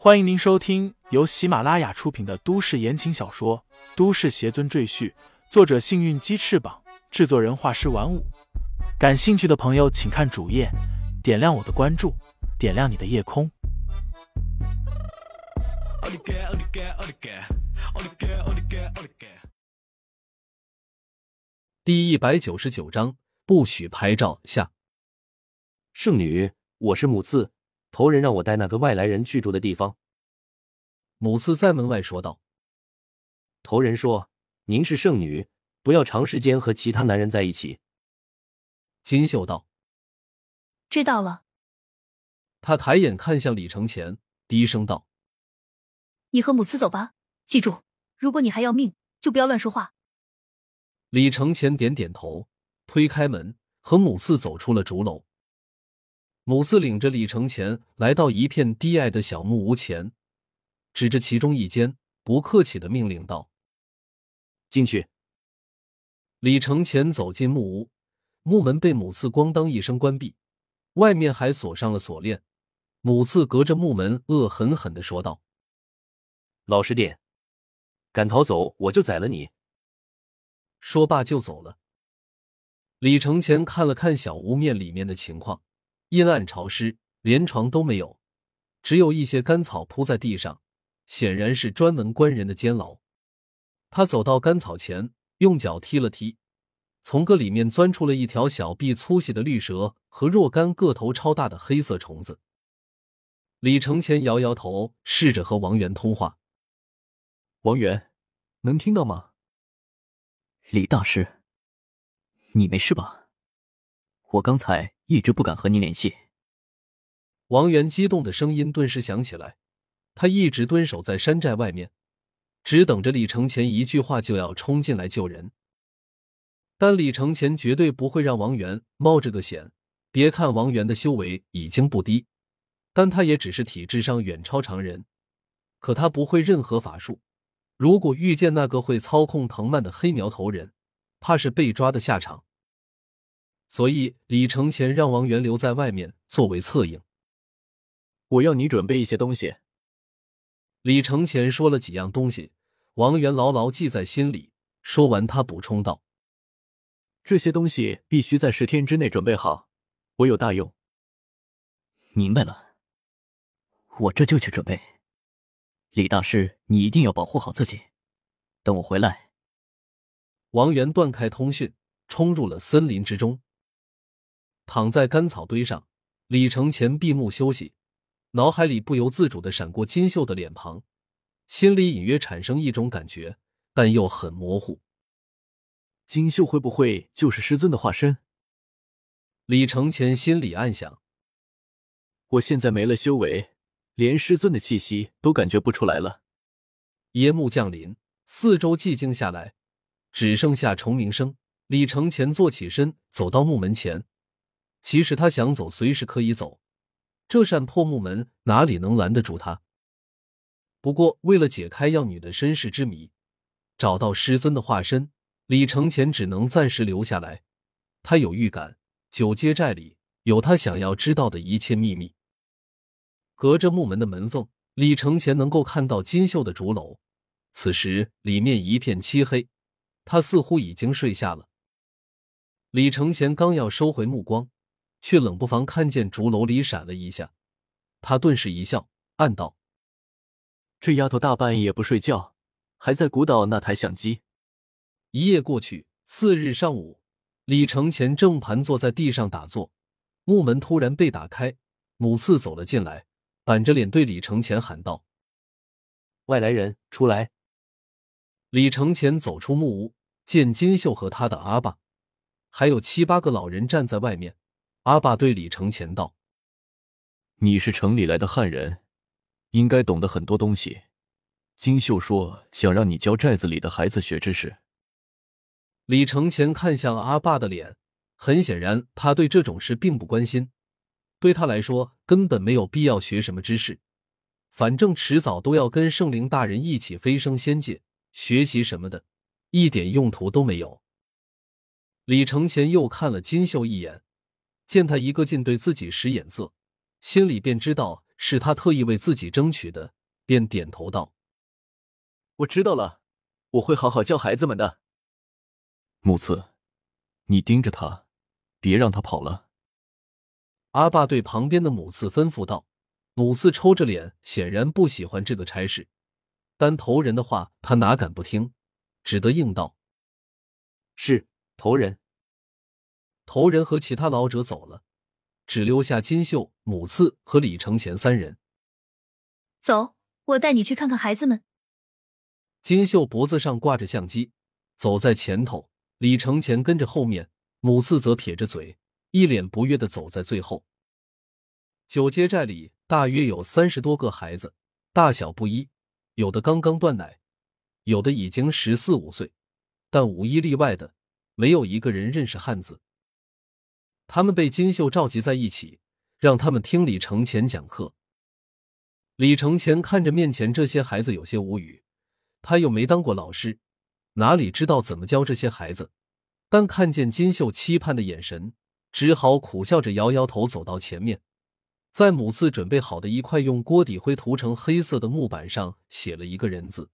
欢迎您收听由喜马拉雅出品的都市言情小说《都市邪尊赘婿》，作者：幸运鸡翅膀，制作人：画师玩五。感兴趣的朋友，请看主页，点亮我的关注，点亮你的夜空。第一百九十九章，不许拍照下。圣女，我是母次。头人让我带那个外来人居住的地方。母次在门外说道：“头人说，您是圣女，不要长时间和其他男人在一起。”金秀道：“知道了。”他抬眼看向李承前，低声道：“你和母次走吧，记住，如果你还要命，就不要乱说话。”李承前点点头，推开门，和母次走出了竹楼。母四领着李承前来到一片低矮的小木屋前，指着其中一间，不客气的命令道：“进去。”李承前走进木屋，木门被母四咣当一声关闭，外面还锁上了锁链。母四隔着木门恶狠狠的说道：“老实点，敢逃走我就宰了你。”说罢就走了。李承前看了看小屋面里面的情况。阴暗潮湿，连床都没有，只有一些干草铺在地上，显然是专门关人的监牢。他走到干草前，用脚踢了踢，从个里面钻出了一条小臂粗细的绿蛇和若干个头超大的黑色虫子。李承前摇摇头，试着和王源通话：“王源，能听到吗？”李大师，你没事吧？我刚才一直不敢和你联系。王源激动的声音顿时响起来，他一直蹲守在山寨外面，只等着李承前一句话就要冲进来救人。但李承前绝对不会让王源冒这个险。别看王源的修为已经不低，但他也只是体质上远超常人。可他不会任何法术，如果遇见那个会操控藤蔓的黑苗头人，怕是被抓的下场。所以，李承前让王源留在外面作为策应。我要你准备一些东西。李承前说了几样东西，王源牢牢记在心里。说完，他补充道：“这些东西必须在十天之内准备好，我有大用。”明白了，我这就去准备。李大师，你一定要保护好自己。等我回来。王源断开通讯，冲入了森林之中。躺在干草堆上，李承前闭目休息，脑海里不由自主的闪过金秀的脸庞，心里隐约产生一种感觉，但又很模糊。金秀会不会就是师尊的化身？李承前心里暗想。我现在没了修为，连师尊的气息都感觉不出来了。夜幕降临，四周寂静下来，只剩下虫鸣声。李承前坐起身，走到木门前。其实他想走，随时可以走。这扇破木门哪里能拦得住他？不过，为了解开药女的身世之谜，找到师尊的化身，李承前只能暂时留下来。他有预感，九阶寨里有他想要知道的一切秘密。隔着木门的门缝，李承前能够看到金秀的竹楼。此时里面一片漆黑，他似乎已经睡下了。李承前刚要收回目光。却冷不防看见竹楼里闪了一下，他顿时一笑，暗道：“这丫头大半夜不睡觉，还在鼓捣那台相机。”一夜过去，次日上午，李承前正盘坐在地上打坐，木门突然被打开，母四走了进来，板着脸对李承前喊道：“外来人，出来！”李承前走出木屋，见金秀和他的阿爸，还有七八个老人站在外面。阿爸对李承前道：“你是城里来的汉人，应该懂得很多东西。金秀说想让你教寨子里的孩子学知识。”李承前看向阿爸的脸，很显然他对这种事并不关心。对他来说，根本没有必要学什么知识，反正迟早都要跟圣灵大人一起飞升仙界，学习什么的，一点用途都没有。李承前又看了金秀一眼。见他一个劲对自己使眼色，心里便知道是他特意为自己争取的，便点头道：“我知道了，我会好好教孩子们的。”木次，你盯着他，别让他跑了。阿爸对旁边的母次吩咐道。母次抽着脸，显然不喜欢这个差事，但头人的话他哪敢不听，只得应道：“是头人。”头人和其他老者走了，只留下金秀、母次和李承前三人。走，我带你去看看孩子们。金秀脖子上挂着相机，走在前头，李承前跟着后面，母次则撇着嘴，一脸不悦的走在最后。九街寨里。大约有三十多个孩子，大小不一，有的刚刚断奶，有的已经十四五岁，但无一例外的，没有一个人认识汉字。他们被金秀召集在一起，让他们听李承前讲课。李承前看着面前这些孩子，有些无语。他又没当过老师，哪里知道怎么教这些孩子？但看见金秀期盼的眼神，只好苦笑着摇摇头，走到前面。在母次准备好的一块用锅底灰涂成黑色的木板上写了一个人字，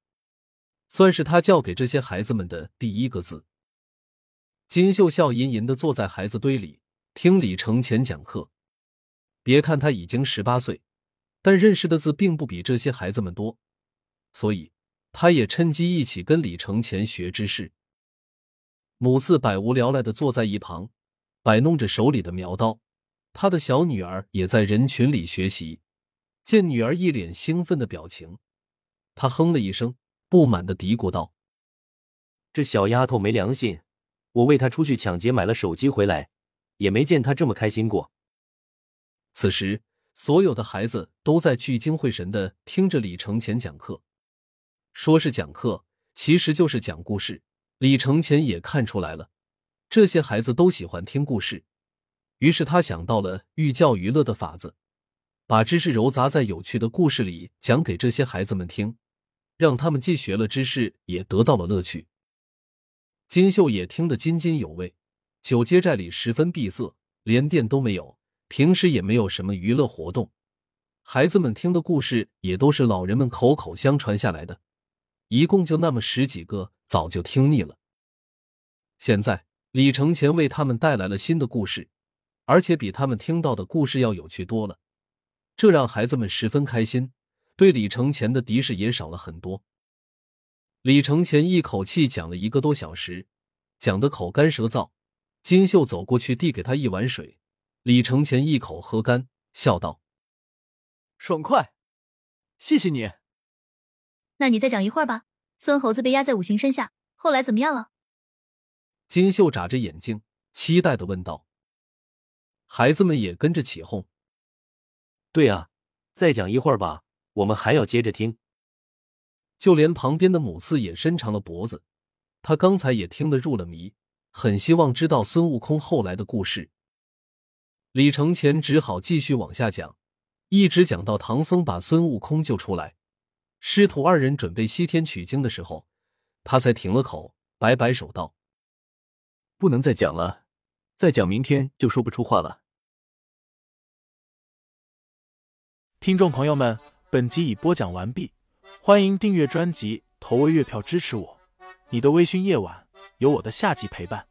算是他教给这些孩子们的第一个字。金秀笑吟吟的坐在孩子堆里听李承前讲课。别看他已经十八岁，但认识的字并不比这些孩子们多，所以他也趁机一起跟李承前学知识。母子百无聊赖的坐在一旁，摆弄着手里的苗刀。他的小女儿也在人群里学习，见女儿一脸兴奋的表情，他哼了一声，不满的嘀咕道：“这小丫头没良心！我为她出去抢劫买了手机回来，也没见他这么开心过。”此时，所有的孩子都在聚精会神的听着李承前讲课，说是讲课，其实就是讲故事。李承前也看出来了，这些孩子都喜欢听故事。于是他想到了寓教于乐的法子，把知识揉杂在有趣的故事里讲给这些孩子们听，让他们既学了知识，也得到了乐趣。金秀也听得津津有味。九街寨里十分闭塞，连店都没有，平时也没有什么娱乐活动，孩子们听的故事也都是老人们口口相传下来的，一共就那么十几个，早就听腻了。现在李承前为他们带来了新的故事。而且比他们听到的故事要有趣多了，这让孩子们十分开心，对李承前的敌视也少了很多。李承前一口气讲了一个多小时，讲得口干舌燥。金秀走过去递给他一碗水，李承前一口喝干，笑道：“爽快，谢谢你。”那你再讲一会儿吧。孙猴子被压在五行山下，后来怎么样了？金秀眨着眼睛，期待的问道。孩子们也跟着起哄。对啊，再讲一会儿吧，我们还要接着听。就连旁边的母四也伸长了脖子，他刚才也听得入了迷，很希望知道孙悟空后来的故事。李承前只好继续往下讲，一直讲到唐僧把孙悟空救出来，师徒二人准备西天取经的时候，他才停了口，摆摆手道：“不能再讲了，再讲明天就说不出话了。”听众朋友们，本集已播讲完毕，欢迎订阅专辑，投喂月票支持我。你的微醺夜晚，有我的下集陪伴。